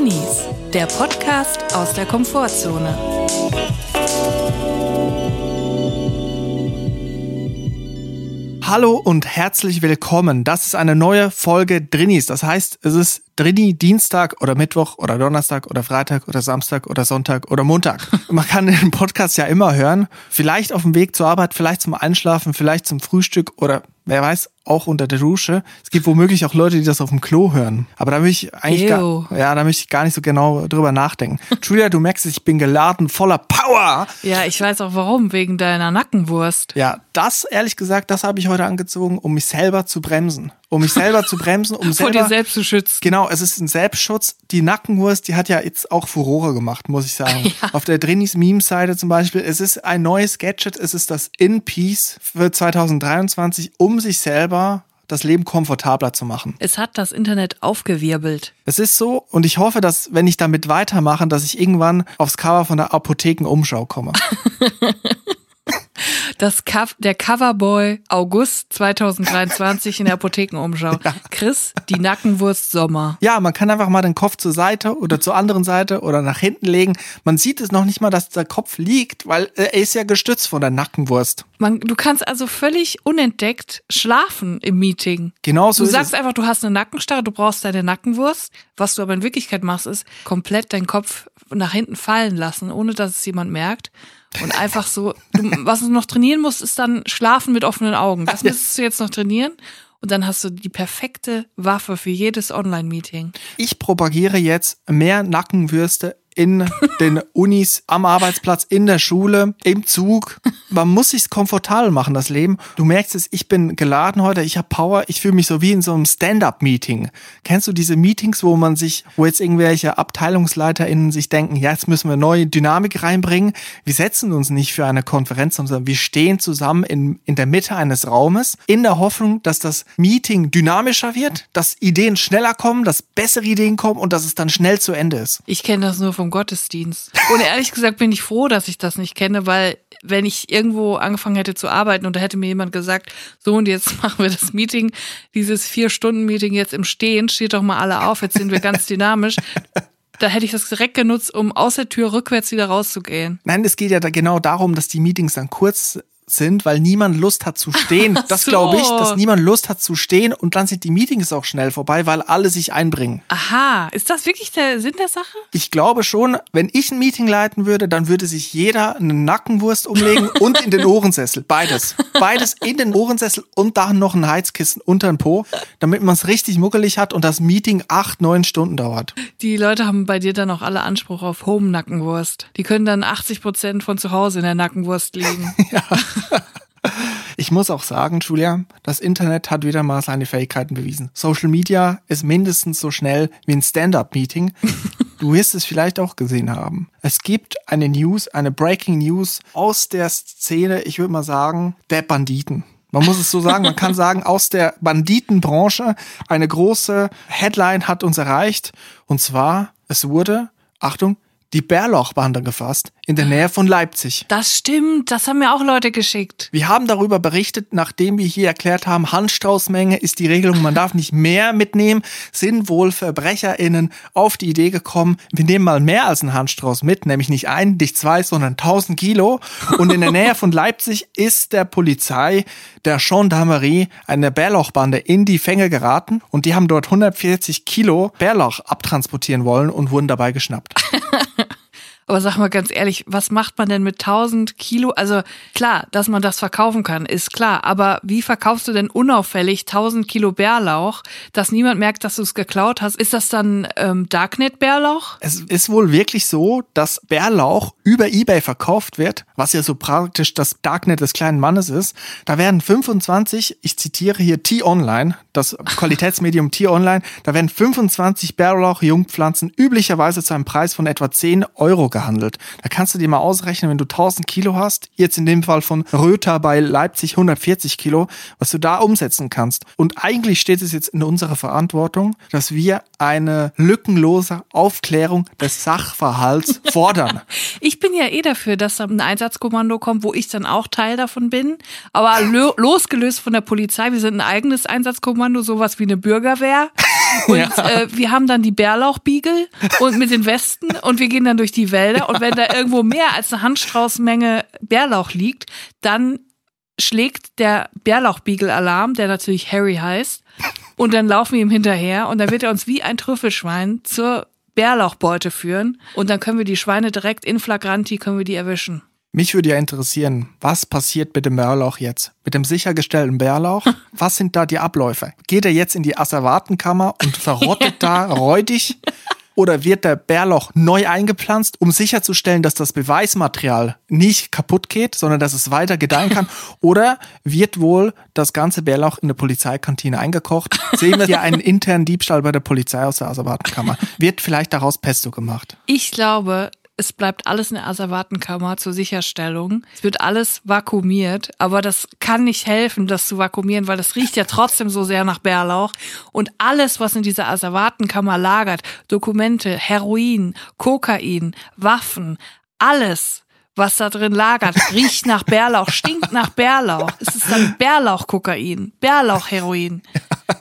Drinis, der Podcast aus der Komfortzone. Hallo und herzlich willkommen. Das ist eine neue Folge Drinis. Das heißt, es ist Drini Dienstag oder Mittwoch oder Donnerstag oder Freitag oder Samstag oder Sonntag oder Montag. Man kann den Podcast ja immer hören. Vielleicht auf dem Weg zur Arbeit, vielleicht zum Einschlafen, vielleicht zum Frühstück oder wer weiß, auch unter der Dusche. Es gibt womöglich auch Leute, die das auf dem Klo hören. Aber da möchte ich eigentlich gar, ja, da möchte ich gar nicht so genau drüber nachdenken. Julia, du merkst, ich bin geladen, voller Power. Ja, ich weiß auch warum, wegen deiner Nackenwurst. Ja, das, ehrlich gesagt, das habe ich heute angezogen, um mich selber zu bremsen. Um mich selber zu bremsen, um Vor selber. dir selbst zu schützen. Genau, es ist ein Selbstschutz. Die Nackenwurst, die hat ja jetzt auch Furore gemacht, muss ich sagen. Ja. Auf der Drinis Meme-Seite zum Beispiel. Es ist ein neues Gadget. Es ist das In-Piece für 2023, um sich selber das Leben komfortabler zu machen. Es hat das Internet aufgewirbelt. Es ist so und ich hoffe, dass, wenn ich damit weitermache, dass ich irgendwann aufs Cover von der Apothekenumschau komme. Das Co der Coverboy August 2023 in der Apothekenumschau. Chris, die Nackenwurst Sommer. Ja, man kann einfach mal den Kopf zur Seite oder zur anderen Seite oder nach hinten legen. Man sieht es noch nicht mal, dass der Kopf liegt, weil er ist ja gestützt von der Nackenwurst. Man, du kannst also völlig unentdeckt schlafen im Meeting. Genau so Du sagst es. einfach, du hast eine Nackenstarre, du brauchst deine Nackenwurst. Was du aber in Wirklichkeit machst, ist komplett deinen Kopf nach hinten fallen lassen, ohne dass es jemand merkt. Und einfach so, du, was du noch trainieren musst, ist dann Schlafen mit offenen Augen. Das müsstest du jetzt noch trainieren. Und dann hast du die perfekte Waffe für jedes Online-Meeting. Ich propagiere jetzt mehr Nackenwürste in den Unis, am Arbeitsplatz, in der Schule, im Zug. Man muss sich's komfortabel machen, das Leben. Du merkst es, ich bin geladen heute, ich habe Power, ich fühle mich so wie in so einem Stand-up-Meeting. Kennst du diese Meetings, wo man sich, wo jetzt irgendwelche AbteilungsleiterInnen sich denken, ja, jetzt müssen wir neue Dynamik reinbringen. Wir setzen uns nicht für eine Konferenz, sondern wir stehen zusammen in, in der Mitte eines Raumes, in der Hoffnung, dass das Meeting dynamischer wird, dass Ideen schneller kommen, dass bessere Ideen kommen und dass es dann schnell zu Ende ist. Ich kenne das nur vom Gottesdienst. Und ehrlich gesagt bin ich froh, dass ich das nicht kenne, weil wenn ich irgendwo angefangen hätte zu arbeiten und da hätte mir jemand gesagt, so und jetzt machen wir das Meeting, dieses Vier-Stunden-Meeting jetzt im Stehen, steht doch mal alle auf, jetzt sind wir ganz dynamisch. Da hätte ich das direkt genutzt, um aus der Tür rückwärts wieder rauszugehen. Nein, es geht ja da genau darum, dass die Meetings dann kurz sind, weil niemand Lust hat zu stehen. Das so. glaube ich, dass niemand Lust hat zu stehen und dann sind die Meetings auch schnell vorbei, weil alle sich einbringen. Aha, ist das wirklich der Sinn der Sache? Ich glaube schon, wenn ich ein Meeting leiten würde, dann würde sich jeder eine Nackenwurst umlegen und in den Ohrensessel. Beides. Beides in den Ohrensessel und dann noch ein Heizkissen unter den Po, damit man es richtig muckelig hat und das Meeting acht, neun Stunden dauert. Die Leute haben bei dir dann auch alle Anspruch auf Home-Nackenwurst. Die können dann 80 Prozent von zu Hause in der Nackenwurst liegen. Ich muss auch sagen, Julia, das Internet hat wieder mal seine Fähigkeiten bewiesen. Social Media ist mindestens so schnell wie ein Stand-up-Meeting. Du wirst es vielleicht auch gesehen haben. Es gibt eine News, eine Breaking News aus der Szene, ich würde mal sagen, der Banditen. Man muss es so sagen, man kann sagen, aus der Banditenbranche eine große Headline hat uns erreicht. Und zwar, es wurde, Achtung, die Bärlauchbande gefasst in der Nähe von Leipzig. Das stimmt, das haben mir auch Leute geschickt. Wir haben darüber berichtet, nachdem wir hier erklärt haben, Handstraußmenge ist die Regelung, man darf nicht mehr mitnehmen, sind wohl VerbrecherInnen auf die Idee gekommen, wir nehmen mal mehr als einen Handstrauß mit, nämlich nicht ein, nicht zwei, sondern 1000 Kilo. Und in der Nähe von Leipzig ist der Polizei, der Gendarmerie, eine Bärlauchbande in die Fänge geraten und die haben dort 140 Kilo Bärlauch abtransportieren wollen und wurden dabei geschnappt. Aber sag mal ganz ehrlich, was macht man denn mit 1000 Kilo? Also klar, dass man das verkaufen kann, ist klar. Aber wie verkaufst du denn unauffällig 1000 Kilo Bärlauch, dass niemand merkt, dass du es geklaut hast? Ist das dann ähm, Darknet-Bärlauch? Es ist wohl wirklich so, dass Bärlauch über Ebay verkauft wird, was ja so praktisch das Darknet des kleinen Mannes ist. Da werden 25, ich zitiere hier T-Online, das Qualitätsmedium T-Online, da werden 25 Bärlauch-Jungpflanzen üblicherweise zu einem Preis von etwa 10 Euro gehandelt. Da kannst du dir mal ausrechnen, wenn du 1000 Kilo hast, jetzt in dem Fall von Röther bei Leipzig 140 Kilo, was du da umsetzen kannst. Und eigentlich steht es jetzt in unserer Verantwortung, dass wir eine lückenlose Aufklärung des Sachverhalts fordern. Ich bin ja eh dafür, dass da ein Einsatzkommando kommt, wo ich dann auch Teil davon bin. Aber lo losgelöst von der Polizei, wir sind ein eigenes Einsatzkommando, sowas wie eine Bürgerwehr. Und Ja. äh, wir haben dann die Bärlauchbiegel und mit den Westen und wir gehen dann durch die Wälder. Und wenn da irgendwo mehr als eine Handstraußmenge Bärlauch liegt, dann schlägt der Bärlauchbiegel Alarm, der natürlich Harry heißt. Und dann laufen wir ihm hinterher und dann wird er uns wie ein Trüffelschwein zur Bärlauchbeute führen. Und dann können wir die Schweine direkt in Flagranti, können wir die erwischen. Mich würde ja interessieren, was passiert mit dem Bärlauch jetzt? Mit dem sichergestellten Bärlauch? Was sind da die Abläufe? Geht er jetzt in die Asservatenkammer und verrottet da räudig? Oder wird der Bärlauch neu eingepflanzt, um sicherzustellen, dass das Beweismaterial nicht kaputt geht, sondern dass es weiter gedeihen kann? Oder wird wohl das ganze Bärlauch in der Polizeikantine eingekocht? Sehen wir hier einen internen Diebstahl bei der Polizei aus der Asservatenkammer? Wird vielleicht daraus Pesto gemacht? Ich glaube, es bleibt alles in der Asservatenkammer zur Sicherstellung. Es wird alles vakuumiert, aber das kann nicht helfen, das zu vakuumieren, weil das riecht ja trotzdem so sehr nach Bärlauch. Und alles, was in dieser Asservatenkammer lagert, Dokumente, Heroin, Kokain, Waffen, alles, was da drin lagert, riecht nach Bärlauch, stinkt nach Bärlauch. Es ist dann Bärlauch-Kokain, Bärlauch-Heroin,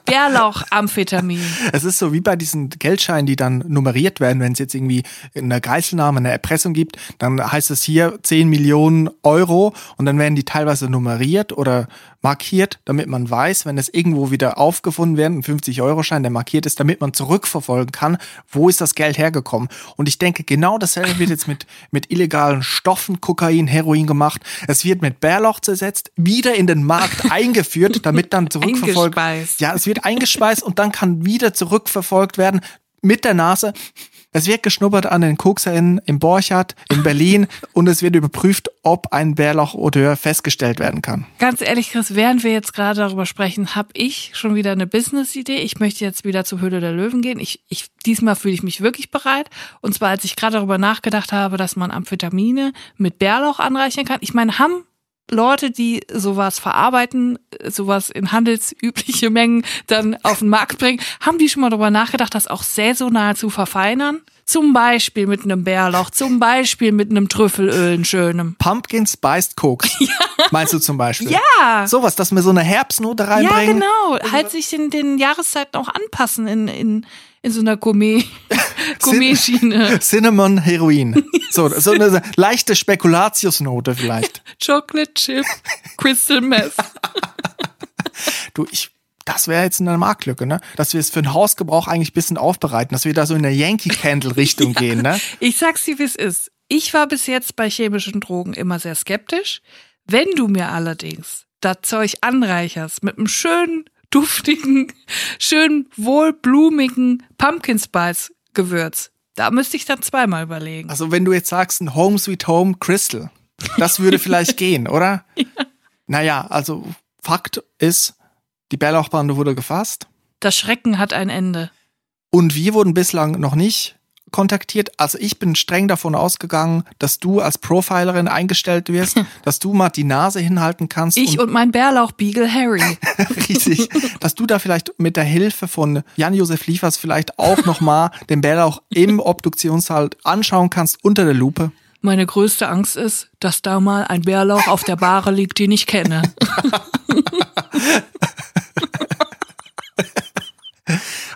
Bärlauch-Amphetamin. Es ist so wie bei diesen Geldscheinen, die dann nummeriert werden, wenn es jetzt irgendwie eine Geiselnahme, eine Erpressung gibt, dann heißt es hier 10 Millionen Euro und dann werden die teilweise nummeriert oder markiert, damit man weiß, wenn es irgendwo wieder aufgefunden wird, ein 50-Euro-Schein, der markiert ist, damit man zurückverfolgen kann, wo ist das Geld hergekommen. Und ich denke, genau dasselbe wird jetzt mit, mit illegalen Stoffen, Kokain, Heroin gemacht. Es wird mit Bärlauch zersetzt, wieder in den Markt eingeführt, damit dann zurückverfolgt ja, es wird eingespeist und dann kann wieder zurückverfolgt werden mit der Nase. Es wird geschnuppert an den KokserInnen im Borchardt, in Berlin und es wird überprüft, ob ein Bärlauch-Odeur festgestellt werden kann. Ganz ehrlich, Chris, während wir jetzt gerade darüber sprechen, habe ich schon wieder eine Business-Idee. Ich möchte jetzt wieder zur Höhle der Löwen gehen. Ich, ich, diesmal fühle ich mich wirklich bereit. Und zwar, als ich gerade darüber nachgedacht habe, dass man Amphetamine mit Bärlauch anreichern kann. Ich meine, haben Leute, die sowas verarbeiten, sowas in handelsübliche Mengen dann auf den Markt bringen, haben die schon mal darüber nachgedacht, das auch saisonal zu verfeinern? Zum Beispiel mit einem Bärlauch, zum Beispiel mit einem Trüffelöl, ein schönem. Pumpkin Spiced Koks. Meinst du zum Beispiel? Ja! Sowas, dass wir so eine Herbstnote Ja, reinbringen. genau. Halt sich in den Jahreszeiten auch anpassen in, in, in so einer Gourmet, Gourmet-Schiene. Cinnamon Heroin. So, so eine leichte Spekulatiusnote vielleicht. Chocolate Chip, Crystal Meth. Du, ich, das wäre jetzt eine Marktlücke, ne? Dass wir es für den Hausgebrauch eigentlich ein bisschen aufbereiten, dass wir da so in der Yankee Candle Richtung gehen, ne? Ich sag's dir, wie es ist. Ich war bis jetzt bei chemischen Drogen immer sehr skeptisch. Wenn du mir allerdings das Zeug anreicherst mit einem schönen, duftigen, schön wohlblumigen Pumpkin Spice Gewürz, da müsste ich dann zweimal überlegen. Also wenn du jetzt sagst, ein Home Sweet Home Crystal, das würde vielleicht gehen, oder? Ja. Naja, also Fakt ist, die Bärlauchbande wurde gefasst Das Schrecken hat ein Ende. und wir wurden bislang noch nicht kontaktiert. Also ich bin streng davon ausgegangen, dass du als Profilerin eingestellt wirst, dass du mal die Nase hinhalten kannst Ich und mein Bärlauchbeagle Harry. riesig, dass du da vielleicht mit der Hilfe von Jan-Josef Liefers vielleicht auch nochmal den Bärlauch im Obduktionssaal anschauen kannst unter der Lupe. Meine größte Angst ist, dass da mal ein Bärlauch auf der Bahre liegt, den ich kenne.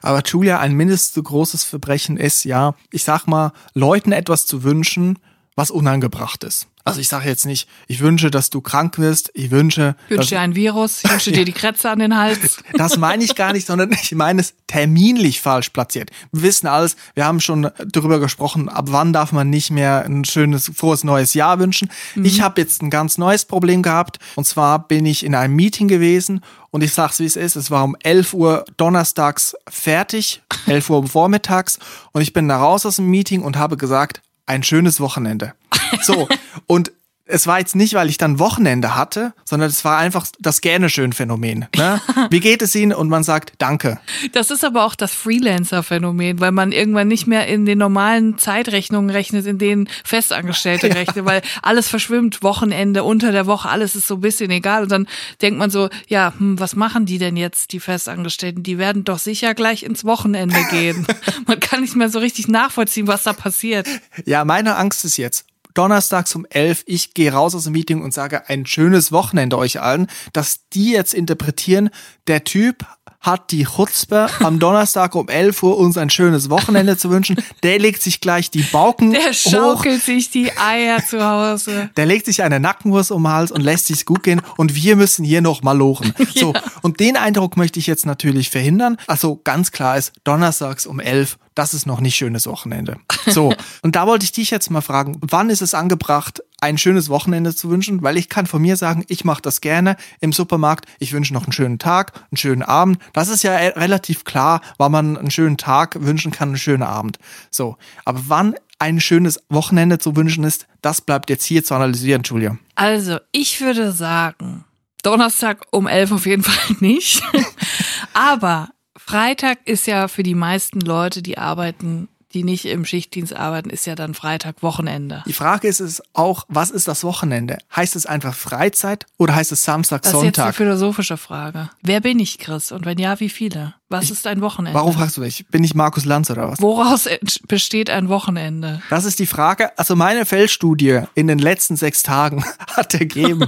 Aber Julia, ein mindestens so großes Verbrechen ist ja, ich sag mal, Leuten etwas zu wünschen, was unangebracht ist. Also ich sage jetzt nicht, ich wünsche, dass du krank wirst, ich wünsche, Ich wünsche dir ein Virus, ich wünsche dir die Krätze an den Hals. Das meine ich gar nicht, sondern ich meine es terminlich falsch platziert. Wir wissen alles, wir haben schon darüber gesprochen, ab wann darf man nicht mehr ein schönes, frohes neues Jahr wünschen. Ich habe jetzt ein ganz neues Problem gehabt. Und zwar bin ich in einem Meeting gewesen. Und ich sag's wie es ist, es war um 11 Uhr donnerstags fertig, 11 Uhr vormittags. Und ich bin da raus aus dem Meeting und habe gesagt, ein schönes Wochenende. So, und es war jetzt nicht, weil ich dann Wochenende hatte, sondern es war einfach das gerne schön Phänomen. Ne? Wie geht es Ihnen? Und man sagt Danke. Das ist aber auch das Freelancer-Phänomen, weil man irgendwann nicht mehr in den normalen Zeitrechnungen rechnet, in denen Festangestellte rechnen, weil alles verschwimmt, Wochenende, unter der Woche, alles ist so ein bisschen egal. Und dann denkt man so, ja, hm, was machen die denn jetzt, die Festangestellten? Die werden doch sicher gleich ins Wochenende gehen. man kann nicht mehr so richtig nachvollziehen, was da passiert. Ja, meine Angst ist jetzt, donnerstags um 11, ich gehe raus aus dem Meeting und sage ein schönes Wochenende euch allen, dass die jetzt interpretieren, der Typ hat die Chutzpe, am Donnerstag um 11 Uhr uns ein schönes Wochenende zu wünschen. Der legt sich gleich die Bauken Der hoch. schaukelt sich die Eier zu Hause. Der legt sich eine Nackenwurst um den Hals und lässt sich's gut gehen und wir müssen hier noch mal lochen. So, und den Eindruck möchte ich jetzt natürlich verhindern. Also ganz klar ist, donnerstags um 11, das ist noch nicht schönes Wochenende. So, und da wollte ich dich jetzt mal fragen, wann ist es angebracht, ein schönes Wochenende zu wünschen? Weil ich kann von mir sagen, ich mache das gerne im Supermarkt. Ich wünsche noch einen schönen Tag, einen schönen Abend. Das ist ja relativ klar, wann man einen schönen Tag wünschen kann, einen schönen Abend. So, aber wann ein schönes Wochenende zu wünschen ist, das bleibt jetzt hier zu analysieren, Julia. Also, ich würde sagen, Donnerstag um 11 auf jeden Fall nicht. Aber Freitag ist ja für die meisten Leute, die arbeiten, die nicht im Schichtdienst arbeiten, ist ja dann Freitag Wochenende. Die Frage ist es auch, was ist das Wochenende? Heißt es einfach Freizeit oder heißt es Samstag, Das ist jetzt eine Sonntag? philosophische Frage. Wer bin ich, Chris? Und wenn ja, wie viele? Was ist ein Wochenende? Warum fragst du mich? Bin ich Markus Lanz oder was? Woraus besteht ein Wochenende? Das ist die Frage. Also meine Feldstudie in den letzten sechs Tagen hat ergeben,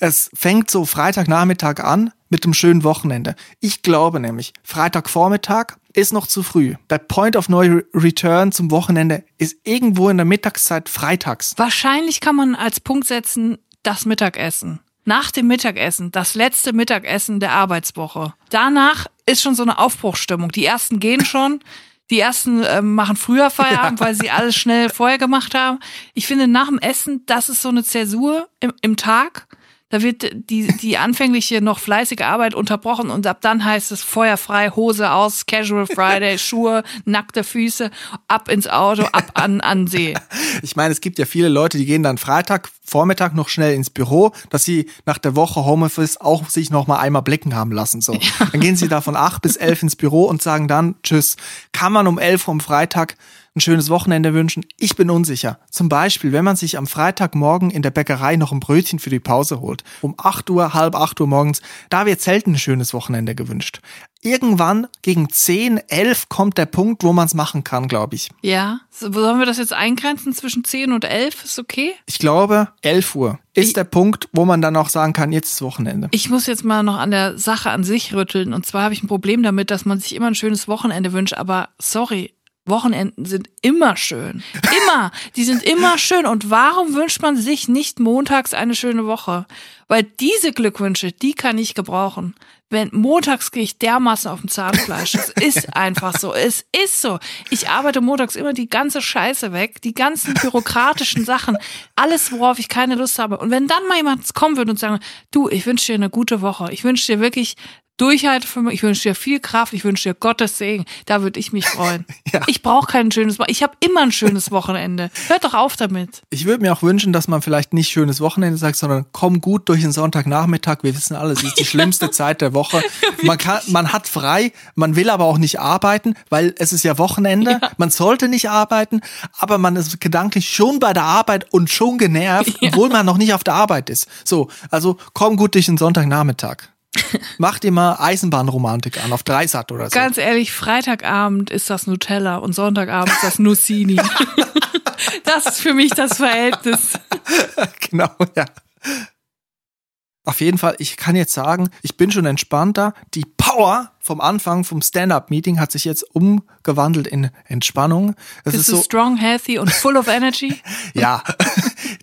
es fängt so Freitagnachmittag an mit dem schönen Wochenende. Ich glaube nämlich, Freitagvormittag ist noch zu früh. Der Point of No Return zum Wochenende ist irgendwo in der Mittagszeit freitags. Wahrscheinlich kann man als Punkt setzen, das Mittagessen. Nach dem Mittagessen, das letzte Mittagessen der Arbeitswoche. Danach ist schon so eine Aufbruchsstimmung. Die ersten gehen schon. Die ersten ähm, machen früher Feierabend, weil sie alles schnell vorher gemacht haben. Ich finde, nach dem Essen, das ist so eine Zäsur im, im Tag. Da wird die, die anfängliche noch fleißige Arbeit unterbrochen und ab dann heißt es feuerfrei, Hose aus, Casual Friday, Schuhe, nackte Füße, ab ins Auto, ab an, an See. Ich meine, es gibt ja viele Leute, die gehen dann Freitag Vormittag noch schnell ins Büro, dass sie nach der Woche Homeoffice auch sich noch mal einmal blicken haben lassen. So, dann gehen sie da von acht bis elf ins Büro und sagen dann Tschüss. Kann man um elf Uhr am Freitag ein schönes Wochenende wünschen? Ich bin unsicher. Zum Beispiel, wenn man sich am Freitagmorgen in der Bäckerei noch ein Brötchen für die Pause holt, um 8 Uhr, halb 8 Uhr morgens, da wird selten ein schönes Wochenende gewünscht. Irgendwann gegen 10, 11 kommt der Punkt, wo man es machen kann, glaube ich. Ja, so, sollen wir das jetzt eingrenzen zwischen 10 und 11? Ist okay? Ich glaube, 11 Uhr ist Ich- der Punkt, wo man dann auch sagen kann, jetzt ist Wochenende. Ich muss jetzt mal noch an der Sache an sich rütteln. Und zwar habe ich ein Problem damit, dass man sich immer ein schönes Wochenende wünscht. Aber sorry, Wochenenden sind immer schön. Immer. Die sind immer schön. Und warum wünscht man sich nicht montags eine schöne Woche? Weil diese Glückwünsche, die kann ich gebrauchen. Wenn montags gehe ich dermaßen auf dem Zahnfleisch. Es ist einfach so. Es ist so. Ich arbeite montags immer die ganze Scheiße weg, die ganzen bürokratischen Sachen, alles, worauf ich keine Lust habe. Und wenn dann mal jemand kommen würde und sagen, du, ich wünsche dir eine gute Woche. Ich wünsche dir wirklich Durchhalte für mich. Ich wünsche dir viel Kraft. Ich wünsche dir Gottes Segen. Da würde ich mich freuen. Ja. Ich brauche kein schönes Wochenende. Ich habe immer ein schönes Wochenende. Hört doch auf damit. Ich würde mir auch wünschen, dass man vielleicht nicht schönes Wochenende sagt, sondern komm gut durch den Sonntagnachmittag. Wir wissen alle, es ist die schlimmste Zeit der Woche. Man kann, man hat frei, man will aber auch nicht arbeiten, weil es ist ja Wochenende. Man sollte nicht arbeiten, aber man ist gedanklich schon bei der Arbeit und schon genervt, obwohl man noch nicht auf der Arbeit ist. So, also komm gut durch den Sonntagnachmittag. Mach dir mal Eisenbahnromantik an auf Dreisat oder so. Ganz ehrlich, Freitagabend ist das Nutella und Sonntagabend ist das Nussini. das ist für mich das Verhältnis. genau, ja. Auf jeden Fall, ich kann jetzt sagen, ich bin schon entspannter. Die Power vom Anfang vom Stand-up-Meeting hat sich jetzt umgewandelt in Entspannung. Es Bist ist du so, strong, healthy und full of energy? ja,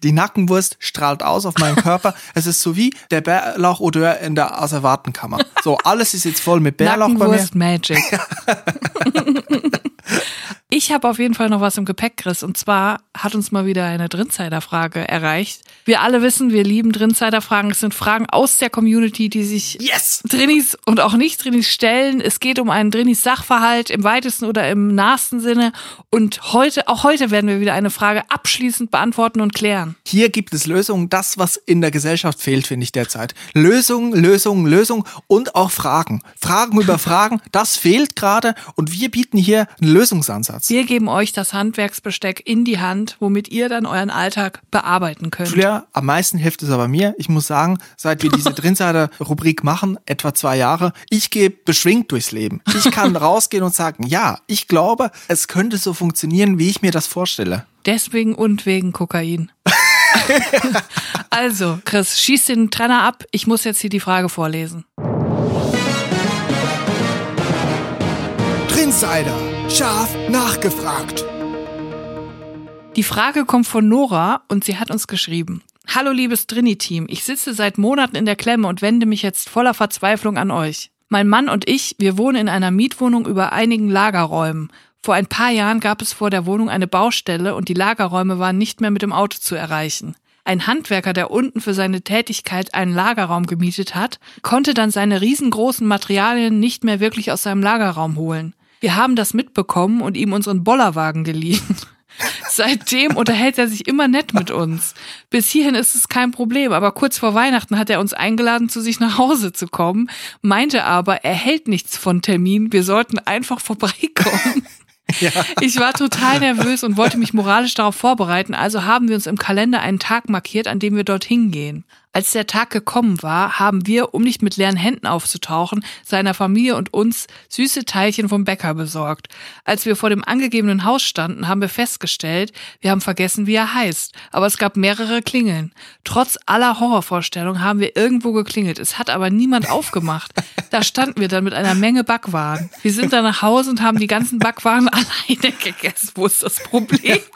die Nackenwurst strahlt aus auf meinen Körper. Es ist so wie der Bärlauch-Odeur in der Asservatenkammer. So, alles ist jetzt voll mit Bärlauch bei mir. Nackenwurst Magic. Ich habe auf jeden Fall noch was im Gepäck, Chris. Und zwar hat uns mal wieder eine Drinsider-Frage erreicht. Wir alle wissen, wir lieben Drinsider-Fragen. Es sind Fragen aus der Community, die sich Yes! Drinis und auch Nicht-Drinis stellen. Es geht um einen Drinis-Sachverhalt im weitesten oder im nahesten Sinne. Und heute, auch heute werden wir wieder eine Frage abschließend beantworten und klären. Hier gibt es Lösungen, das, was in der Gesellschaft fehlt, finde ich derzeit. Lösungen, Lösungen, Lösungen und auch Fragen. Fragen über Fragen, das fehlt gerade und wir bieten hier einen Lösungsansatz. Wir geben euch das Handwerksbesteck in die Hand, womit ihr dann euren Alltag bearbeiten könnt. Julia, am meisten hilft es aber mir. Ich muss sagen, seit wir diese Drinsider-Rubrik machen, etwa zwei Jahre, ich gehe beschwingt durchs Leben. Ich kann rausgehen und sagen, ja, ich glaube, es könnte so funktionieren, wie ich mir das vorstelle. Deswegen und wegen Kokain. also, Chris, schieß den Trenner ab. Ich muss jetzt hier die Frage vorlesen. Insider. Scharf nachgefragt. Die Frage kommt von Nora und sie hat uns geschrieben. Hallo liebes Drini-Team, ich sitze seit Monaten in der Klemme und wende mich jetzt voller Verzweiflung an euch. Mein Mann und ich, wir wohnen in einer Mietwohnung über einigen Lagerräumen. Vor ein paar Jahren gab es vor der Wohnung eine Baustelle und die Lagerräume waren nicht mehr mit dem Auto zu erreichen. Ein Handwerker, der unten für seine Tätigkeit einen Lagerraum gemietet hat, konnte dann seine riesengroßen Materialien nicht mehr wirklich aus seinem Lagerraum holen. Wir haben das mitbekommen und ihm unseren Bollerwagen geliehen. Seitdem unterhält er sich immer nett mit uns. Bis hierhin ist es kein Problem, aber kurz vor Weihnachten hat er uns eingeladen, zu sich nach Hause zu kommen, meinte aber, er hält nichts von Termin, wir sollten einfach vorbeikommen. Ja. Ich war total nervös und wollte mich moralisch darauf vorbereiten, also haben wir uns im Kalender einen Tag markiert, an dem wir dorthin gehen. Als der Tag gekommen war, haben wir, um nicht mit leeren Händen aufzutauchen, seiner Familie und uns süße Teilchen vom Bäcker besorgt. Als wir vor dem angegebenen Haus standen, haben wir festgestellt, wir haben vergessen, wie er heißt. Aber es gab mehrere Klingeln. Trotz aller Horrorvorstellungen haben wir irgendwo geklingelt. Es hat aber niemand aufgemacht. Da standen wir dann mit einer Menge Backwaren. Wir sind dann nach Hause und haben die ganzen Backwaren alleine gegessen. Wo ist das Problem?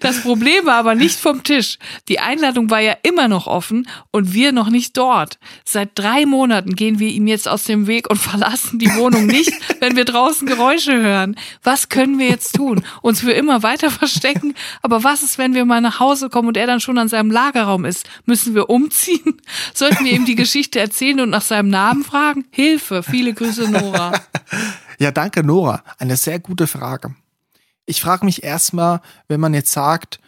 Das Problem war aber nicht vom Tisch. Die Einladung war ja immer noch offen und wir noch nicht dort. Seit drei Monaten gehen wir ihm jetzt aus dem Weg und verlassen die Wohnung nicht, wenn wir draußen Geräusche hören. Was können wir jetzt tun? Uns für immer weiter verstecken? Aber was ist, wenn wir mal nach Hause kommen und er dann schon an seinem Lagerraum ist? Müssen wir umziehen? Sollten wir ihm die Geschichte erzählen und nach seinem Namen fragen? Hilfe! Viele Grüße, Nora. Ja, danke, Nora. Eine sehr gute Frage. Ich frage mich erstmal, wenn man jetzt sagt,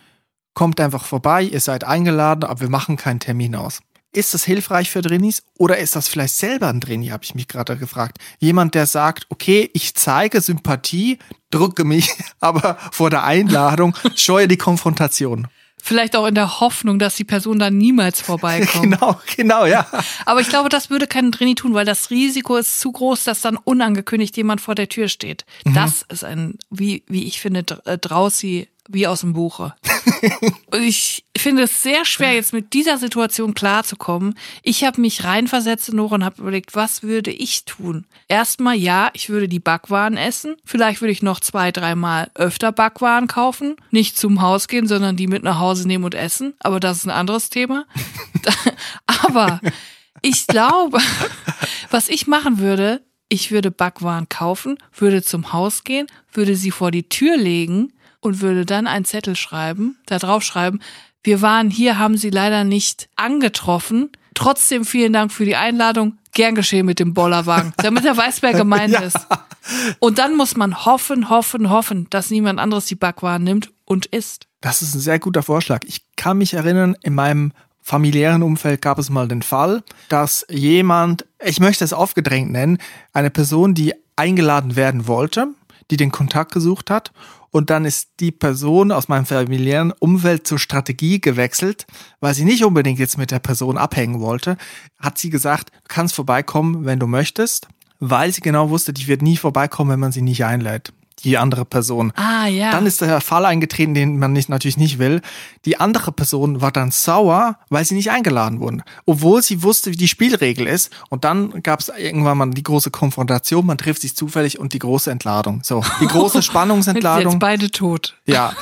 kommt einfach vorbei, ihr seid eingeladen, aber wir machen keinen Termin aus. Ist das hilfreich für Drinis oder ist das vielleicht selber ein Drini, habe ich mich gerade gefragt. Jemand, der sagt, okay, ich zeige Sympathie, drücke mich, aber vor der Einladung scheue die Konfrontation. Vielleicht auch in der Hoffnung, dass die Person dann niemals vorbeikommt. Genau, genau, ja. Aber ich glaube, das würde kein Drini tun, weil das Risiko ist zu groß, dass dann unangekündigt jemand vor der Tür steht. Mhm. Das ist ein, wie, wie ich finde, äh, Drausi wie aus dem Buche. Und ich finde es sehr schwer, jetzt mit dieser Situation klarzukommen. Ich habe mich reinversetzt in Nora und habe überlegt, was würde ich tun? Erstmal, ja, ich würde die Backwaren essen. Vielleicht würde ich noch zwei, dreimal öfter Backwaren kaufen. Nicht zum Haus gehen, sondern die mit nach Hause nehmen und essen. Aber das ist ein anderes Thema. Aber ich glaube, was ich machen würde, ich würde Backwaren kaufen, würde zum Haus gehen, würde sie vor die Tür legen und würde dann einen Zettel schreiben, da drauf schreiben, wir waren hier, haben Sie leider nicht angetroffen. Trotzdem vielen Dank für die Einladung. Gern geschehen mit dem Bollerwagen, damit er weiß, wer gemeint ja. ist. Und dann muss man hoffen, hoffen, hoffen, dass niemand anderes die Backwaren nimmt und isst. Das ist ein sehr guter Vorschlag. Ich kann mich erinnern, in meinem familiären Umfeld gab es mal den Fall, dass jemand, ich möchte es aufgedrängt nennen, eine Person, die eingeladen werden wollte, die den Kontakt gesucht hat und dann ist die Person aus meinem familiären Umfeld zur Strategie gewechselt, weil sie nicht unbedingt jetzt mit der Person abhängen wollte, hat sie gesagt, du kannst vorbeikommen, wenn du möchtest, weil sie genau wusste, die wird nie vorbeikommen, wenn man sie nicht einlädt die andere Person. Ah, ja. Dann ist der Fall eingetreten, den man nicht, natürlich nicht will. Die andere Person war dann sauer, weil sie nicht eingeladen wurden. Obwohl sie wusste, wie die Spielregel ist. Und dann gab es irgendwann mal die große Konfrontation, man trifft sich zufällig und die große Entladung. So, die große Spannungsentladung. Jetzt beide tot. Ja,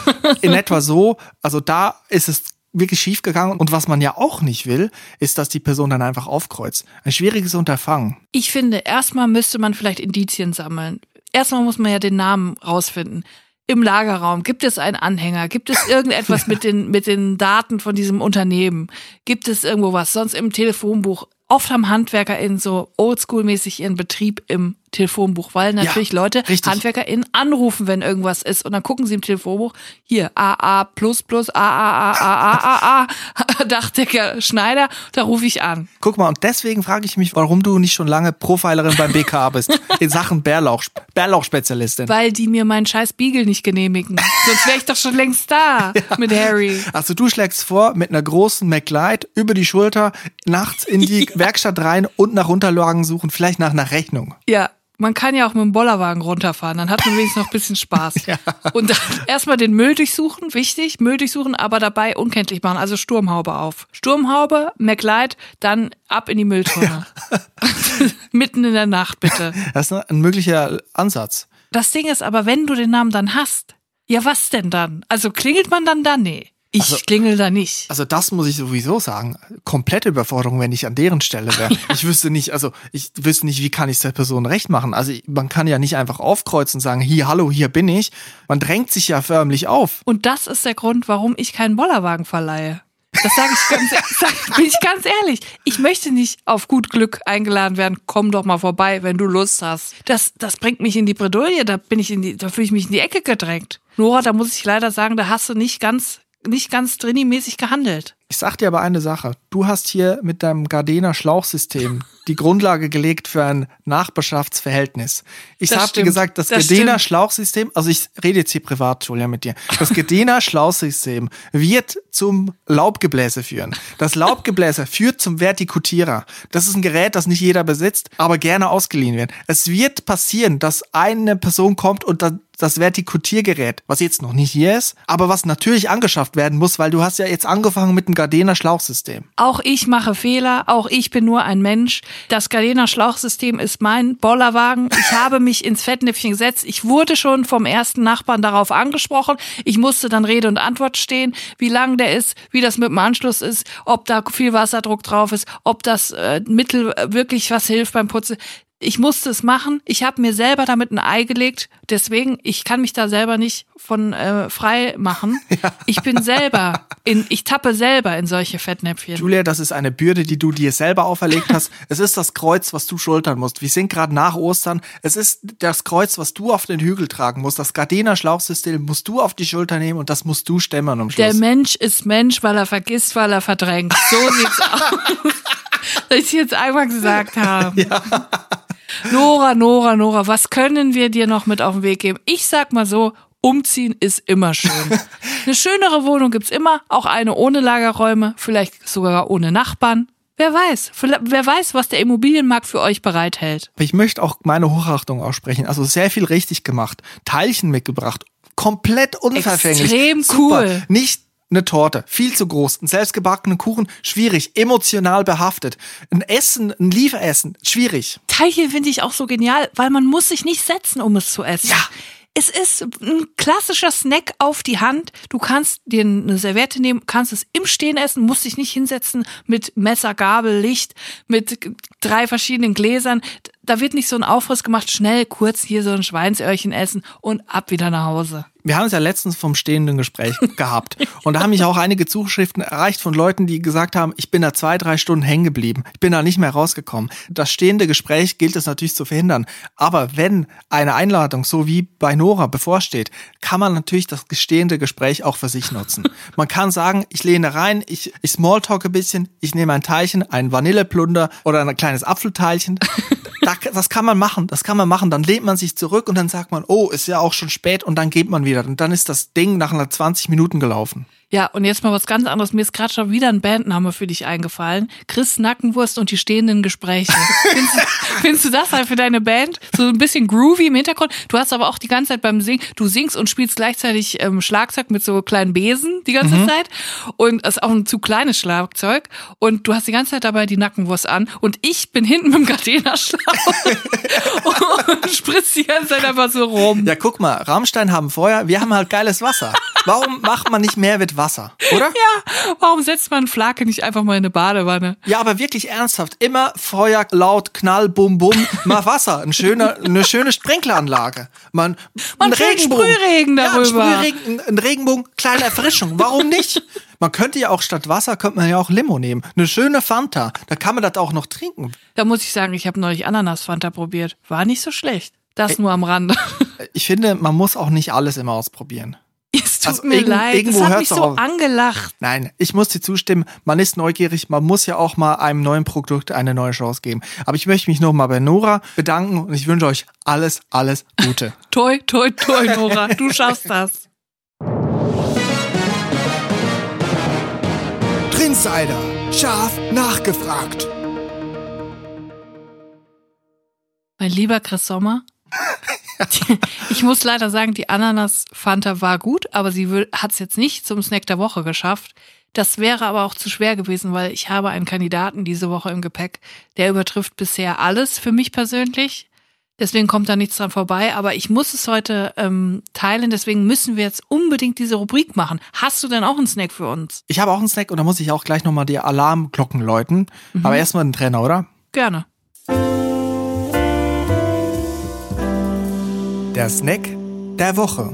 in etwa so. Also da ist es wirklich schief gegangen. Und was man ja auch nicht will, ist, dass die Person dann einfach aufkreuzt. Ein schwieriges Unterfangen. Ich finde, erstmal müsste man vielleicht Indizien sammeln erstmal muss man ja den Namen rausfinden. Im Lagerraum gibt es einen Anhänger? Gibt es irgendetwas mit den, mit den Daten von diesem Unternehmen? Gibt es irgendwo was? Sonst im Telefonbuch? Oft haben HandwerkerInnen so oldschool-mäßig ihren Betrieb im Telefonbuch, weil natürlich ja, Leute, richtig. HandwerkerInnen anrufen, wenn irgendwas ist und dann gucken sie im Telefonbuch, hier AA plus plus AA AA AA AA Dachdecker Schneider, da rufe ich an. Guck mal, und deswegen frage ich mich, warum du nicht schon lange Profilerin beim BK bist in Sachen Bärlauch, Bärlauchspezialistin. Weil die mir meinen scheiß Beagle nicht genehmigen. Sonst wäre ich doch schon längst da ja. mit Harry. Also du schlägst vor, mit einer großen McLeod über die Schulter nachts in die ja. Werkstatt rein und nach Unterlagen suchen, vielleicht nach einer Rechnung. Ja, man kann ja auch mit dem Bollerwagen runterfahren, dann hat man wenigstens noch ein bisschen Spaß. ja. Und dann erstmal den Müll durchsuchen, wichtig, Müll durchsuchen, aber dabei unkenntlich machen, also Sturmhaube auf. Sturmhaube, McLeod, dann ab in die Mülltonne. Ja. Mitten in der Nacht, bitte. Das ist ein möglicher Ansatz. das Ding ist aber, wenn du den Namen dann hast, ja, was denn dann? Also klingelt man dann da? Nee. Ich Also- klingel da nicht. Also das muss ich sowieso sagen. Komplette Überforderung, wenn ich an deren Stelle wäre. Ich wüsste nicht, also ich wüsste nicht, wie kann ich der Person recht machen. Also man kann ja nicht einfach aufkreuzen und sagen, hier, hallo, hier bin ich. Man drängt sich ja förmlich auf. Und das ist der Grund, warum ich keinen Bollerwagen verleihe. Das sage ich ganz, sag, bin ich ganz ehrlich. Ich möchte nicht auf gut Glück eingeladen werden. Komm doch mal vorbei, wenn du Lust hast. Das, das bringt mich in die Bredouille. Da bin ich in die, da fühle ich mich in die Ecke gedrängt. Nora, da muss ich leider sagen, da hast du nicht ganz, nicht ganz Drini-mäßig gehandelt. Ich sag dir aber eine Sache. Du hast hier mit deinem Gardena Schlauchsystem die Grundlage gelegt für ein Nachbarschaftsverhältnis. Ich habe dir gesagt, das, Das Gardena. Schlauchsystem, also ich rede jetzt hier privat, Julia, mit dir. Das Gardena Schlauchsystem wird zum Laubgebläse führen. Das Laubgebläse führt zum Vertikutierer. Das ist ein Gerät, das nicht jeder besitzt, aber gerne ausgeliehen wird. Es wird passieren, dass eine Person kommt und dann das Vertikutiergerät, was jetzt noch nicht hier ist, aber was natürlich angeschafft werden muss, weil du hast ja jetzt angefangen mit dem Gardena Schlauchsystem. Auch ich mache Fehler, auch ich bin nur ein Mensch. Das Gardena Schlauchsystem ist mein Bollerwagen. Ich habe mich ins Fettnäpfchen gesetzt. Ich wurde schon vom ersten Nachbarn darauf angesprochen. Ich musste dann Rede und Antwort stehen, wie lang der ist, wie das mit dem Anschluss ist, ob da viel Wasserdruck drauf ist, ob das äh, Mittel äh, wirklich was hilft beim Putzen. Ich musste es machen. Ich habe mir selber damit ein Ei gelegt. Deswegen, ich kann mich da selber nicht von äh, frei machen. Ich bin selber in, ich tappe selber in solche Fettnäpfchen. Julia, das ist eine Bürde, die du dir selber auferlegt hast. es ist das Kreuz, was du schultern musst. Wir sind gerade nach Ostern. Es ist das Kreuz, was du auf den Hügel tragen musst. Das Gardena Schlauchsystem musst du auf die Schulter nehmen und das musst du stemmen am Der Schluss. Mensch ist Mensch, weil er vergisst, weil er verdrängt. So sieht's aus. Dass ich jetzt einmal gesagt habe. Nora, Nora, Nora, was können wir dir noch mit auf den Weg geben? Ich sag mal so, umziehen ist immer schön. Eine schönere Wohnung gibt's immer, auch eine ohne Lagerräume, vielleicht sogar ohne Nachbarn. Wer weiß, wer weiß, was der Immobilienmarkt für euch bereithält. Ich möchte auch meine Hochachtung aussprechen. Also sehr viel richtig gemacht. Teilchen mitgebracht. Komplett unverfänglich. Extrem Super. cool. Nicht eine Torte, viel zu groß. Ein selbstgebackenen Kuchen, schwierig. Emotional behaftet. Ein Essen, ein Lieferessen, schwierig. Teilchen finde ich auch so genial, weil man muss sich nicht setzen, um es zu essen. Ja. Es ist ein klassischer Snack auf die Hand. Du kannst dir eine Serviette nehmen, kannst es im Stehen essen, musst dich nicht hinsetzen mit Messer, Gabel, Licht, mit drei verschiedenen Gläsern. Da wird nicht so ein Aufriss gemacht, schnell kurz hier so ein Schweinsöhrchen essen und ab wieder nach Hause. Wir haben es ja letztens vom stehenden Gespräch gehabt. Und da haben mich auch einige Zuschriften erreicht von Leuten, die gesagt haben, ich bin da zwei, drei Stunden hängen geblieben. Ich bin da nicht mehr rausgekommen. Das stehende Gespräch gilt es natürlich zu verhindern. Aber wenn eine Einladung, so wie bei Nora, bevorsteht, kann man natürlich das stehende Gespräch auch für sich nutzen. Man kann sagen, ich lehne rein, ich, ich smalltalk ein bisschen, ich nehme ein Teilchen, ein Vanilleplunder oder ein kleines Apfelteilchen. Da, das kann man machen, das kann man machen. Dann lehnt man sich zurück und dann sagt man, oh, ist ja auch schon spät und dann geht man wieder. Und dann ist das Ding nach einer 20 Minuten gelaufen. Ja, und jetzt mal was ganz anderes. Mir ist gerade schon wieder ein Bandname für dich eingefallen. Chris Nackenwurst und die stehenden Gespräche. findest, du- findest du das halt für deine Band? So ein bisschen groovy im Hintergrund. Du hast aber auch die ganze Zeit beim Singen, du singst und spielst gleichzeitig ähm, Schlagzeug mit so kleinen Besen die ganze Zeit. Und das ist auch ein zu kleines Schlagzeug. Und du hast die ganze Zeit dabei die Nackenwurst an. Und ich bin hinten mit dem Gardena-Schlauch und spritze die ganze Zeit einfach so rum. Ja, guck mal, Rammstein haben Feuer, wir haben halt geiles Wasser. Warum macht man nicht mehr mit Wasser, oder? Ja, warum setzt man Flake nicht einfach mal in eine Badewanne? Ja, aber wirklich ernsthaft. Immer Feuer, laut, Knall, Bum, Bum, mal Wasser. Ein schöner, eine schöne Sprinkleranlage. Man, Man kriegt Sprühregen Ja, ein darüber. Sprühregen, ein, ein Regenbogen, kleine Erfrischung. Warum nicht? Man könnte ja auch statt Wasser, könnte man ja auch Limo nehmen. Eine schöne Fanta. Da kann man das auch noch trinken. Da muss ich sagen, ich habe neulich Ananas-Fanta probiert. War nicht so schlecht. Das nur am Rande. Ich finde, man muss auch nicht alles immer ausprobieren. Tut Also mir leid. irgendwo Das hat mich so auf. angelacht. Nein, ich muss dir zustimmen, man ist neugierig, man muss ja auch mal einem neuen Produkt eine neue Chance geben. Aber ich möchte mich nochmal bei Nora bedanken und ich wünsche euch alles, alles Gute. Toi, toi, toi, Nora. Du schaffst das. Trinsider, scharf nachgefragt. Mein lieber Chris Sommer. Ich muss leider sagen, die Ananas-Fanta war gut, aber sie hat es jetzt nicht zum Snack der Woche geschafft. Das wäre aber auch zu schwer gewesen, weil ich habe einen Kandidaten diese Woche im Gepäck, der übertrifft bisher alles für mich persönlich. Deswegen kommt da nichts dran vorbei. Aber ich muss es heute ähm, teilen. Deswegen müssen wir jetzt unbedingt diese Rubrik machen. Hast du denn auch einen Snack für uns? Ich habe auch einen Snack und da muss ich auch gleich nochmal die Alarmglocken läuten. Mhm. Aber erstmal den Trainer, oder? Gerne. Der Snack der Woche.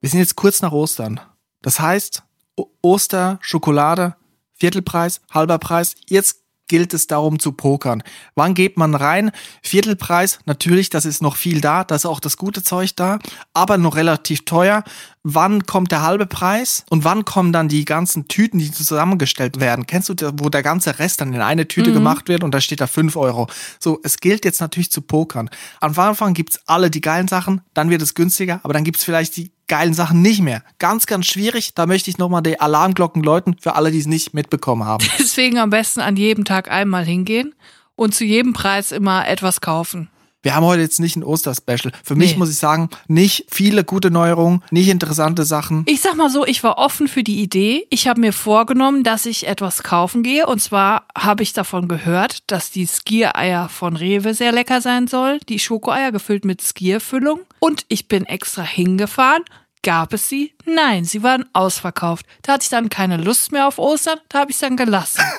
Wir sind jetzt kurz nach Ostern. Das heißt, O- Oster, Schokolade, Viertelpreis, halber Preis. Jetzt gilt es darum zu pokern. Wann geht man rein? Viertelpreis, natürlich, das ist noch viel da, da ist auch das gute Zeug da, aber noch relativ teuer. Wann kommt der halbe Preis? Und wann kommen dann die ganzen Tüten, die zusammengestellt werden? Kennst du, wo der ganze Rest dann in eine Tüte gemacht wird und da steht da 5 Euro? So, es gilt jetzt natürlich zu pokern. Am Anfang gibt's alle die geilen Sachen, dann wird es günstiger, aber dann gibt's vielleicht die geilen Sachen nicht mehr. Ganz, ganz schwierig. Da möchte ich nochmal die Alarmglocken läuten für alle, die es nicht mitbekommen haben. Deswegen am besten an jedem Tag einmal hingehen und zu jedem Preis immer etwas kaufen. Wir haben heute jetzt nicht ein Osterspecial. Für mich Nee. muss ich sagen, nicht viele gute Neuerungen, nicht interessante Sachen. Ich sag mal so, ich war offen für die Idee. Ich habe mir vorgenommen, dass ich etwas kaufen gehe. Und zwar habe ich davon gehört, dass die Skiereier von Rewe sehr lecker sein soll. Die Schokoeier gefüllt mit Skierfüllung. Und ich bin extra hingefahren. Gab es sie? Nein, sie waren ausverkauft. Da hatte ich dann keine Lust mehr auf Ostern. Da habe ich dann gelassen.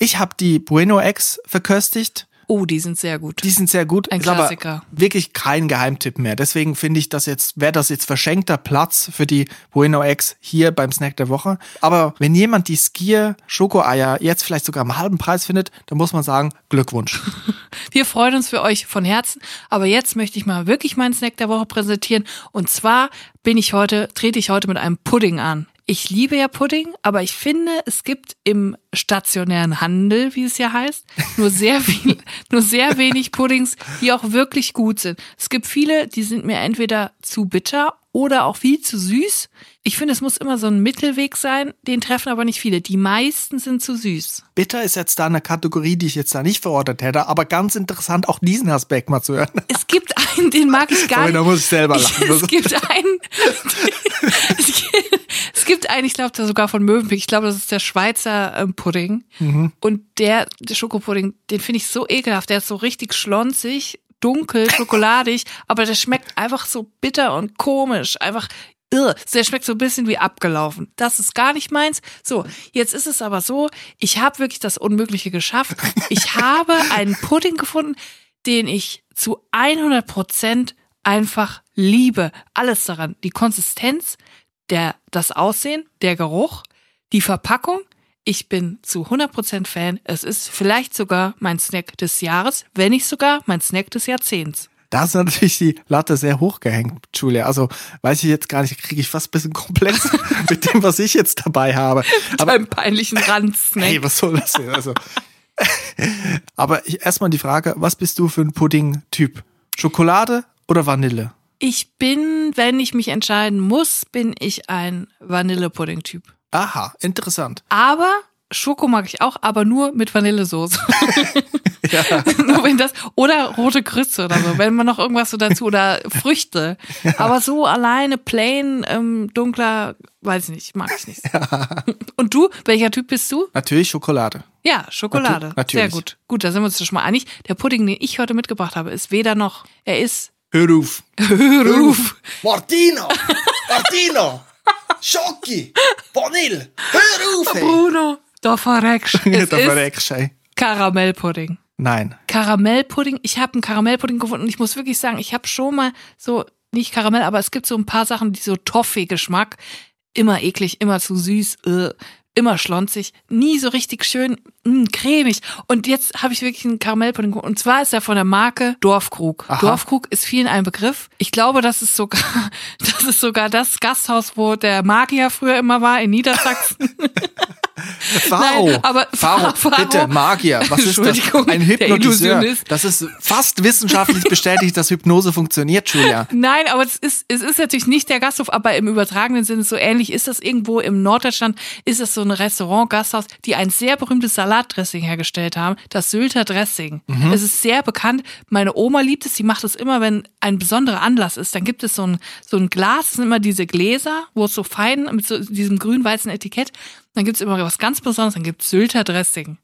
Ich habe die Bueno Eggs verköstigt. Oh, die sind sehr gut. Die sind sehr gut. Ein ist Klassiker. wirklich kein Geheimtipp mehr. Deswegen finde ich das jetzt, wäre das jetzt verschenkter Platz für die Bueno Eggs hier beim Snack der Woche. Aber wenn jemand die Skier Schokoeier jetzt vielleicht sogar am halben Preis findet, dann muss man sagen, Glückwunsch. Wir freuen uns für euch von Herzen. Aber jetzt möchte ich mal wirklich meinen Snack der Woche präsentieren. Und zwar bin ich heute, trete ich heute mit einem Pudding an. Ich liebe ja Pudding, aber ich finde, es gibt im stationären Handel, wie es ja heißt, nur sehr viel, nur sehr wenig Puddings, die auch wirklich gut sind. Es gibt viele, die sind mir entweder zu bitter oder auch viel zu süß. Ich finde, es muss immer so ein Mittelweg sein. Den treffen aber nicht viele. Die meisten sind zu süß. Bitter ist jetzt da eine Kategorie, die ich jetzt da nicht verordnet hätte, aber ganz interessant, auch diesen Aspekt mal zu hören. Es gibt einen, den mag ich gar Sorry, nicht. da muss ich selber lachen. Es gibt einen, es gibt, gibt einen, ich glaube, der sogar von Mövenpick. Ich glaube, das ist der Schweizer ähm, Pudding. Mhm. Und der, der Schokopudding, den finde ich so ekelhaft. Der ist so richtig schlonzig, dunkel, schokoladig, aber der schmeckt einfach so bitter und komisch. Einfach Irr. Der schmeckt so ein bisschen wie abgelaufen. Das ist gar nicht meins. So, jetzt ist es aber so, ich habe wirklich das Unmögliche geschafft. Ich habe einen Pudding gefunden, den ich zu 100 Prozent einfach liebe. Alles daran. Die Konsistenz, der, das Aussehen, der Geruch, die Verpackung. Ich bin zu 100% Fan. Es ist vielleicht sogar mein Snack des Jahres, wenn nicht sogar mein Snack des Jahrzehnts. Da ist natürlich die Latte sehr hoch gehängt, Julia. Also weiß ich jetzt gar nicht, kriege ich fast ein bisschen Komplex mit dem, was ich jetzt dabei habe. Aber Beim peinlichen Randsnack. hey, was soll das denn? Also, aber ich, erstmal die Frage, was bist du für ein Pudding-Typ? Schokolade oder Vanille? Ich bin, wenn ich mich entscheiden muss, bin ich ein Vanillepudding-Typ. Aha, interessant. Aber Schoko mag ich auch, aber nur mit Vanillesoße. nur wenn das oder rote Grütze oder so, wenn man noch irgendwas so dazu oder Früchte. Aber so alleine plain ähm, dunkler, weiß ich nicht, mag ich nicht. Und du, welcher Typ bist du? Natürlich Schokolade. Ja, Schokolade. Natu- natürlich. Sehr gut. Gut, da sind wir uns schon mal einig. Der Pudding, den ich heute mitgebracht habe, ist weder noch, er ist Hör auf. Ruf. Martino! Martino! Schoki! Vanille! Hör auf! Bruno, da verreckst. Es da verreckst, ey. Karamellpudding. Nein. Karamellpudding. Ich habe einen Karamellpudding gefunden und ich muss wirklich sagen, ich habe schon mal so, nicht Karamell, aber es gibt so ein paar Sachen, die so Toffee-Geschmack. Immer eklig, immer zu süß, äh, immer schlonzig, nie so richtig schön mh, cremig. Und jetzt habe ich wirklich einen Karamellpudding. Und zwar ist er von der Marke Dorfkrug. Aha. Dorfkrug ist vielen ein Begriff. Ich glaube, das ist sogar, das ist sogar das Gasthaus, wo der Magier früher immer war in Niedersachsen. Faro. Nein, aber Faro, Faro- bitte, Magier. Was ist das? Ein Hypnotiseur. Das ist fast wissenschaftlich bestätigt, dass Hypnose funktioniert, Julia. Nein, aber es ist, es ist natürlich nicht der Gasthof, aber im übertragenen Sinne so ähnlich ist das irgendwo im Norddeutschland, ist es so ein Restaurant, Gasthaus, die ein sehr berühmtes Salatdressing hergestellt haben, das Sylter Dressing. Es ist sehr bekannt. Meine Oma liebt es, die macht es immer, wenn ein besonderer Anlass ist. Dann gibt es so ein, so ein Glas, das sind immer diese Gläser, wo es so fein mit so diesem grün-weißen Etikett, dann gibt es immer was ganz Besonderes, dann gibt es Sylter Dressing.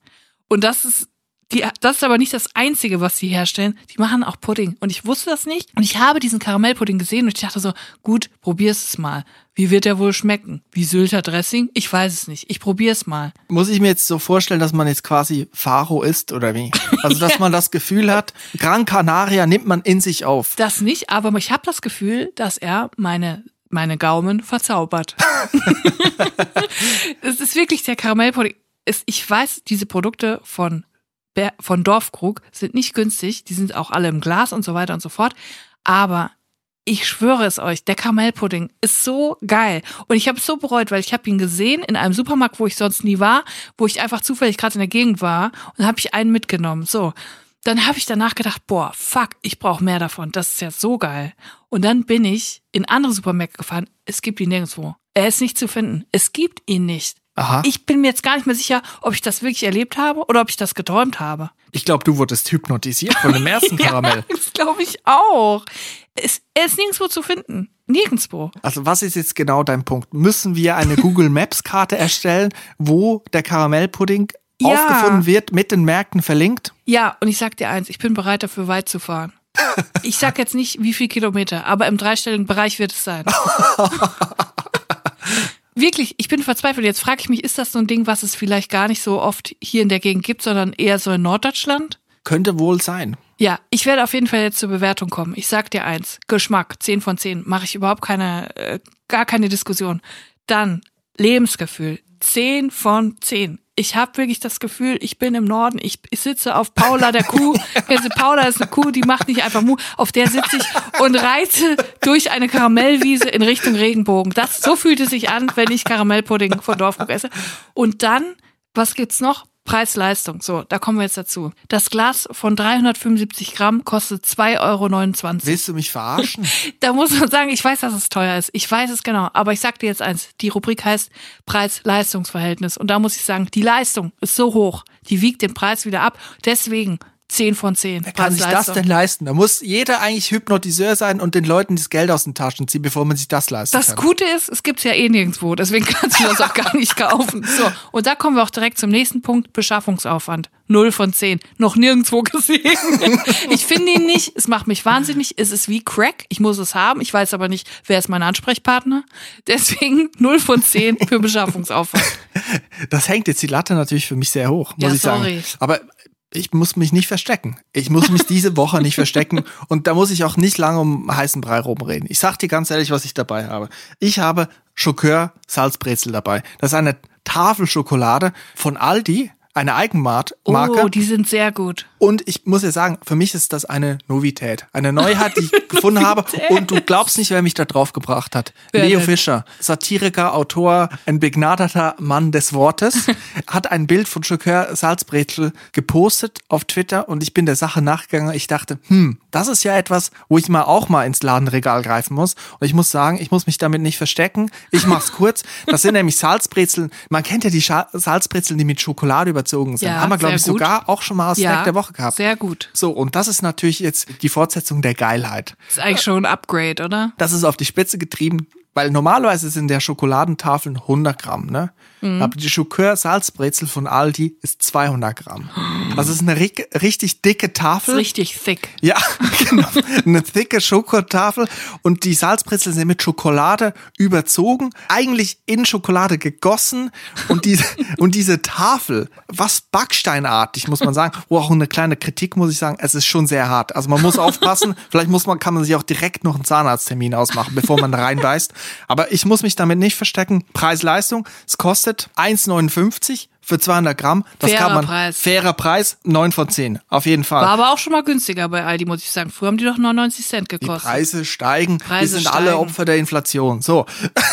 Und das ist Die, das ist aber nicht das Einzige, was sie herstellen. Die machen auch Pudding. Und ich wusste das nicht. Und ich habe diesen Karamellpudding gesehen und ich dachte so, gut, probier's es mal. Wie wird der wohl schmecken? Wie Sylter Dressing? Ich weiß es nicht. Ich probier's mal. Muss ich mir jetzt so vorstellen, dass man jetzt quasi Faro ist oder wie? Also, dass man das Gefühl hat, Gran Canaria nimmt man in sich auf. Das nicht, aber ich habe das Gefühl, dass er meine meine Gaumen verzaubert. es ist wirklich der Karamellpudding. Es, ich weiß, diese Produkte von, von Dorfkrug sind nicht günstig. Die sind auch alle im Glas und so weiter und so fort. Aber ich schwöre es euch, der Karamellpudding ist so geil. Und ich habe es so bereut, weil ich habe ihn gesehen in einem Supermarkt, wo ich sonst nie war, wo ich einfach zufällig gerade in der Gegend war. Und habe ich einen mitgenommen. So. Dann habe ich danach gedacht, boah, fuck, ich brauche mehr davon. Das ist ja so geil. Und dann bin ich in andere Supermärkte gefahren. Es gibt ihn nirgendwo. Er ist nicht zu finden. Es gibt ihn nicht. Aha. Ich bin mir jetzt gar nicht mehr sicher, ob ich das wirklich erlebt habe oder ob ich das geträumt habe. Ich glaube, du wurdest hypnotisiert von dem ersten Karamell. Ja, das glaube ich auch. Es, er ist nirgendwo zu finden. Nirgendwo. Also was ist jetzt genau dein Punkt? Müssen wir eine Google Maps Karte erstellen, wo der Karamellpudding Ja. aufgefunden wird, mit den Märkten verlinkt? Ja, und ich sag dir eins, ich bin bereit dafür weit zu fahren. Ich sag jetzt nicht, wie viel Kilometer, aber im dreistelligen Bereich wird es sein. Wirklich, ich bin verzweifelt. Jetzt frage ich mich, ist das so ein Ding, was es vielleicht gar nicht so oft hier in der Gegend gibt, sondern eher so in Norddeutschland? Könnte wohl sein. Ja, ich werde auf jeden Fall jetzt zur Bewertung kommen. Ich sag dir eins, Geschmack, 10 von 10, mache ich überhaupt keine, äh, gar keine Diskussion. Dann Lebensgefühl, 10 von 10. Ich habe wirklich das Gefühl, ich bin im Norden, ich, ich sitze auf Paula der Kuh. Also Paula ist eine Kuh, die macht nicht einfach Mu, auf der sitze ich und reite durch eine Karamellwiese in Richtung Regenbogen. Das, so fühlt es sich an, wenn ich Karamellpudding von Dorfkrug esse. Und dann, was gibt's noch? Preis-Leistung. So, da kommen wir jetzt dazu. Das Glas von 375 Gramm kostet 2,29 Euro. Willst du mich verarschen? Da muss man sagen, ich weiß, dass es teuer ist. Ich weiß es genau. Aber ich sag dir jetzt eins. Die Rubrik heißt Preis-Leistungs-Verhältnis. Und da muss ich sagen, die Leistung ist so hoch. Die wiegt den Preis wieder ab. Deswegen 10 von 10. Wer kann sich das denn leisten? Da muss jeder eigentlich Hypnotiseur sein und den Leuten das Geld aus den Taschen ziehen, bevor man sich das leisten Das kann. Gute ist, es gibt's ja eh nirgendwo, deswegen kannst du das auch gar nicht kaufen. So, und da kommen wir auch direkt zum nächsten Punkt, Beschaffungsaufwand. Null von zehn. Noch nirgendwo gesehen. Ich finde ihn nicht, es macht mich wahnsinnig, es ist wie Crack, ich muss es haben, ich weiß aber nicht, wer ist mein Ansprechpartner. Deswegen null von zehn für Beschaffungsaufwand. Das hängt jetzt die Latte natürlich für mich sehr hoch, muss Ja, ich sagen. sorry. Aber ich muss mich nicht verstecken. Ich muss mich diese Woche nicht verstecken und da muss ich auch nicht lange um heißen Brei rumreden. Ich sag dir ganz ehrlich, was ich dabei habe. Ich habe Schokör Salzbrezel dabei. Das ist eine Tafel Schokolade von Aldi, eine Eigenmarke. Oh, die sind sehr gut. Und ich muss ja sagen, für mich ist das eine Novität. Eine Neuheit, die ich gefunden habe. Und du glaubst nicht, wer mich da drauf gebracht hat. Wer Leo denn? Fischer, Satiriker, Autor, ein begnadeter Mann des Wortes, hat ein Bild von Schokör Salzbrezel gepostet auf Twitter und ich bin der Sache nachgegangen. Ich dachte, hm, das ist ja etwas, wo ich mal auch mal ins Ladenregal greifen muss. Und ich muss sagen, ich muss mich damit nicht verstecken. Ich mach's kurz. Das sind nämlich Salzbrezeln. Man kennt ja die Scha Salzbrezeln, die mit Schokolade überzogen sind. Ja, Haben wir, glaube ich, gut. sogar auch schon mal als Snack der Woche gehabt. Sehr gut. So, und das ist natürlich jetzt die Fortsetzung der Geilheit. Ist eigentlich schon ein Upgrade, oder? Das ist auf die Spitze getrieben, weil normalerweise sind der Schokoladentafeln 100 Gramm, ne? Mhm. Aber die Schokör Salzbrezel von Aldi ist 200 Gramm. Das ist eine ri- richtig dicke Ist Tafel. richtig thick. Ja, genau. Eine dicke Schokotafel und die Salzbrezel sind mit Schokolade überzogen, eigentlich in Schokolade gegossen und diese, und diese Tafel, was Backsteinartig, muss man sagen, wo auch eine kleine Kritik, muss ich sagen, es ist schon sehr hart. Also man muss aufpassen, vielleicht muss man, kann man sich auch direkt noch einen Zahnarzttermin ausmachen, bevor man reinbeißt. Aber ich muss mich damit nicht verstecken. Preis-Leistung, es kostet 1,59 für 200 Gramm. Das Fairer kann man, Preis. fairer Preis, 9 von 10. Auf jeden Fall. War aber auch schon mal günstiger bei Aldi, muss ich sagen. Früher haben die doch 99 Cent Die gekostet. Preise steigen. Preise Wir sind alle steigen. Opfer der Inflation. So.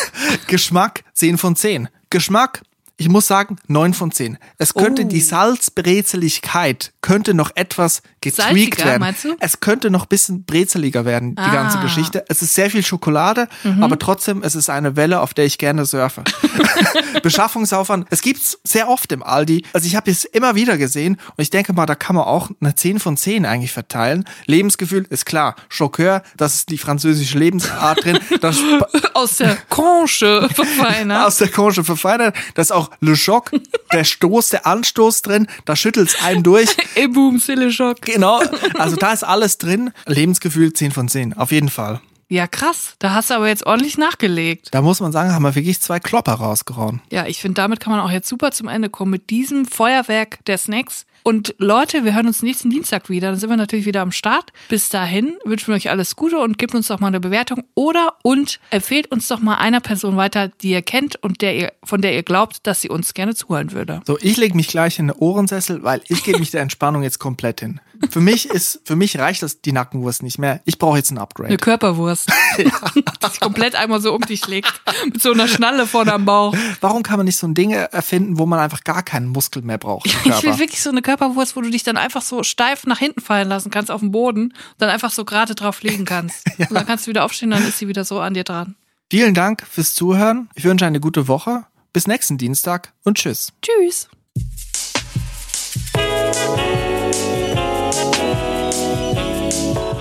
Geschmack 10 von 10. Geschmack, ich muss sagen, 9 von 10. Es könnte Oh. die Salzbrezeligkeit könnte noch etwas getweakt Salziger, werden. Es könnte noch ein bisschen brezeliger werden, die Ah. ganze Geschichte. Es ist sehr viel Schokolade, Mhm. aber trotzdem, es ist eine Welle, auf der ich gerne surfe. Beschaffungsaufwand, es gibt's sehr oft im Aldi. Also ich habe es immer wieder gesehen und ich denke mal, da kann man auch eine 10 von 10 eigentlich verteilen. Lebensgefühl ist klar. Choqueur, das ist die französische Lebensart drin. Das Aus der Conche verfeinert. aus der Conche verfeinert. Da ist auch Le Choc, der Stoß, der Anstoß drin. Da schüttelt's einen durch. Ey, boom, Sille-Schock. Genau. Also da ist alles drin. Lebensgefühl 10 von 10. Auf jeden Fall. Ja, krass. Da hast du aber jetzt ordentlich nachgelegt. Da muss man sagen, haben wir wirklich zwei Klopper rausgehauen. Ja, ich finde, damit kann man auch jetzt super zum Ende kommen mit diesem Feuerwerk der Snacks. Und Leute, wir hören uns nächsten Dienstag wieder. Dann sind wir natürlich wieder am Start. Bis dahin wünschen wir euch alles Gute und gebt uns doch mal eine Bewertung oder und empfehlt uns doch mal einer Person weiter, die ihr kennt und der ihr, von der ihr glaubt, dass sie uns gerne zuhören würde. So, ich lege mich gleich in den Ohrensessel, weil ich gebe mich der Entspannung jetzt komplett hin. Für mich ist, für mich reicht das die Nackenwurst nicht mehr. Ich brauche jetzt ein Upgrade. Eine Körperwurst. Die sich komplett einmal so um dich legt. Mit so einer Schnalle vorne am Bauch. Warum kann man nicht so ein Ding erfinden, wo man einfach gar keinen Muskel mehr braucht Ich will wirklich so eine Körperwurst, wo du dich dann einfach so steif nach hinten fallen lassen kannst auf den Boden und dann einfach so gerade drauf liegen kannst. Und dann kannst du wieder aufstehen, dann ist sie wieder so an dir dran. Vielen Dank fürs Zuhören. Ich wünsche eine gute Woche. Bis nächsten Dienstag und tschüss. Tschüss.